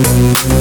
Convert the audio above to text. Thank you.